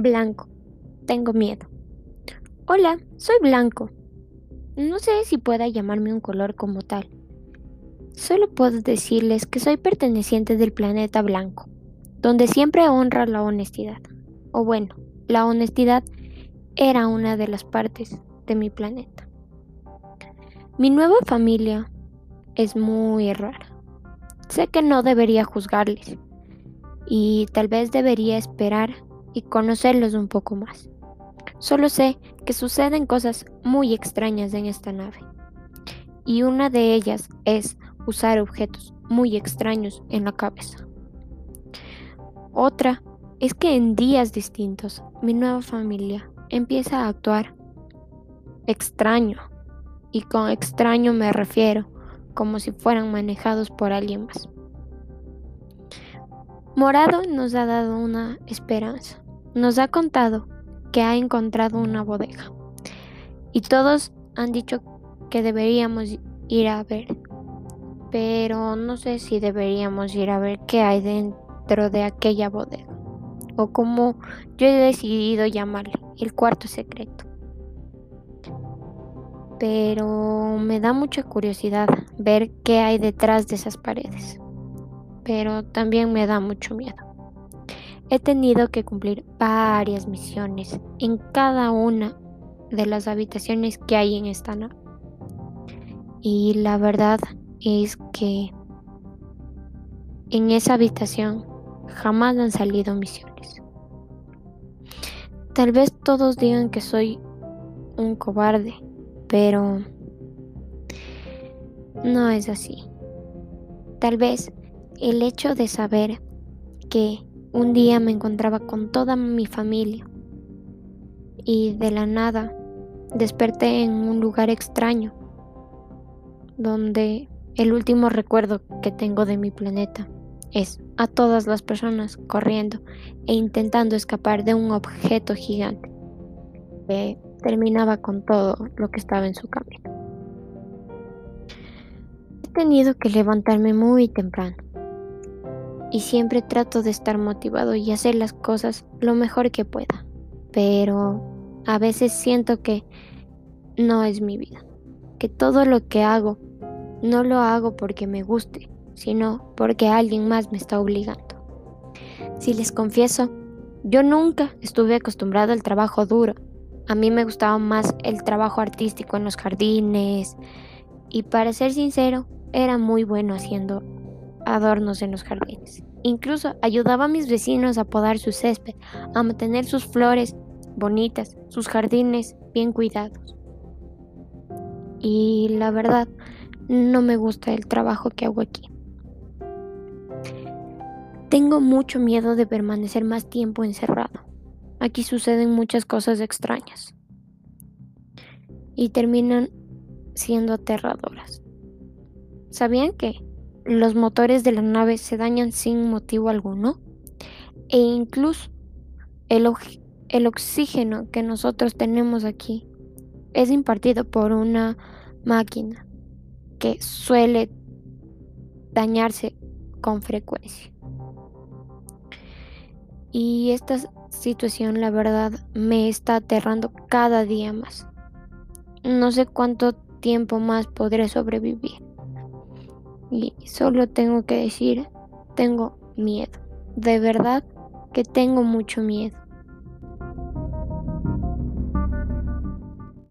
Blanco. Tengo miedo. Hola, soy blanco. No sé si pueda llamarme un color como tal. Solo puedo decirles que soy perteneciente del planeta blanco, donde siempre honra la honestidad. O bueno, la honestidad era una de las partes de mi planeta. Mi nueva familia es muy rara. Sé que no debería juzgarles y tal vez debería esperar y conocerlos un poco más. Solo sé que suceden cosas muy extrañas en esta nave. Y una de ellas es usar objetos muy extraños en la cabeza. Otra es que en días distintos mi nueva familia empieza a actuar extraño. Y con extraño me refiero como si fueran manejados por alguien más. Morado nos ha dado una esperanza. Nos ha contado que ha encontrado una bodega. Y todos han dicho que deberíamos ir a ver. Pero no sé si deberíamos ir a ver qué hay dentro de aquella bodega. O como yo he decidido llamarle, el cuarto secreto. Pero me da mucha curiosidad ver qué hay detrás de esas paredes. Pero también me da mucho miedo. He tenido que cumplir varias misiones en cada una de las habitaciones que hay en esta nave. Y la verdad es que en esa habitación jamás han salido misiones. Tal vez todos digan que soy un cobarde, pero no es así. Tal vez el hecho de saber que un día me encontraba con toda mi familia y de la nada desperté en un lugar extraño donde el último recuerdo que tengo de mi planeta es a todas las personas corriendo e intentando escapar de un objeto gigante que terminaba con todo lo que estaba en su camino. He tenido que levantarme muy temprano y siempre trato de estar motivado y hacer las cosas lo mejor que pueda. Pero a veces siento que no es mi vida, que todo lo que hago no lo hago porque me guste, sino porque alguien más me está obligando. Si les confieso, yo nunca estuve acostumbrado al trabajo duro. A mí me gustaba más el trabajo artístico en los jardines y para ser sincero, era muy bueno haciendo adornos en los jardines. Incluso ayudaba a mis vecinos a podar su césped, a mantener sus flores bonitas, sus jardines bien cuidados. Y la verdad, no me gusta el trabajo que hago aquí. Tengo mucho miedo de permanecer más tiempo encerrado. Aquí suceden muchas cosas extrañas. Y terminan siendo aterradoras. ¿Sabían que los motores de la nave se dañan sin motivo alguno e incluso el, oxígeno que nosotros tenemos aquí es impartido por una máquina que suele dañarse con frecuencia. Y esta situación, la verdad, me está aterrando cada día más. No sé cuánto tiempo más podré sobrevivir. Y solo tengo que decir, tengo miedo. De verdad que tengo mucho miedo.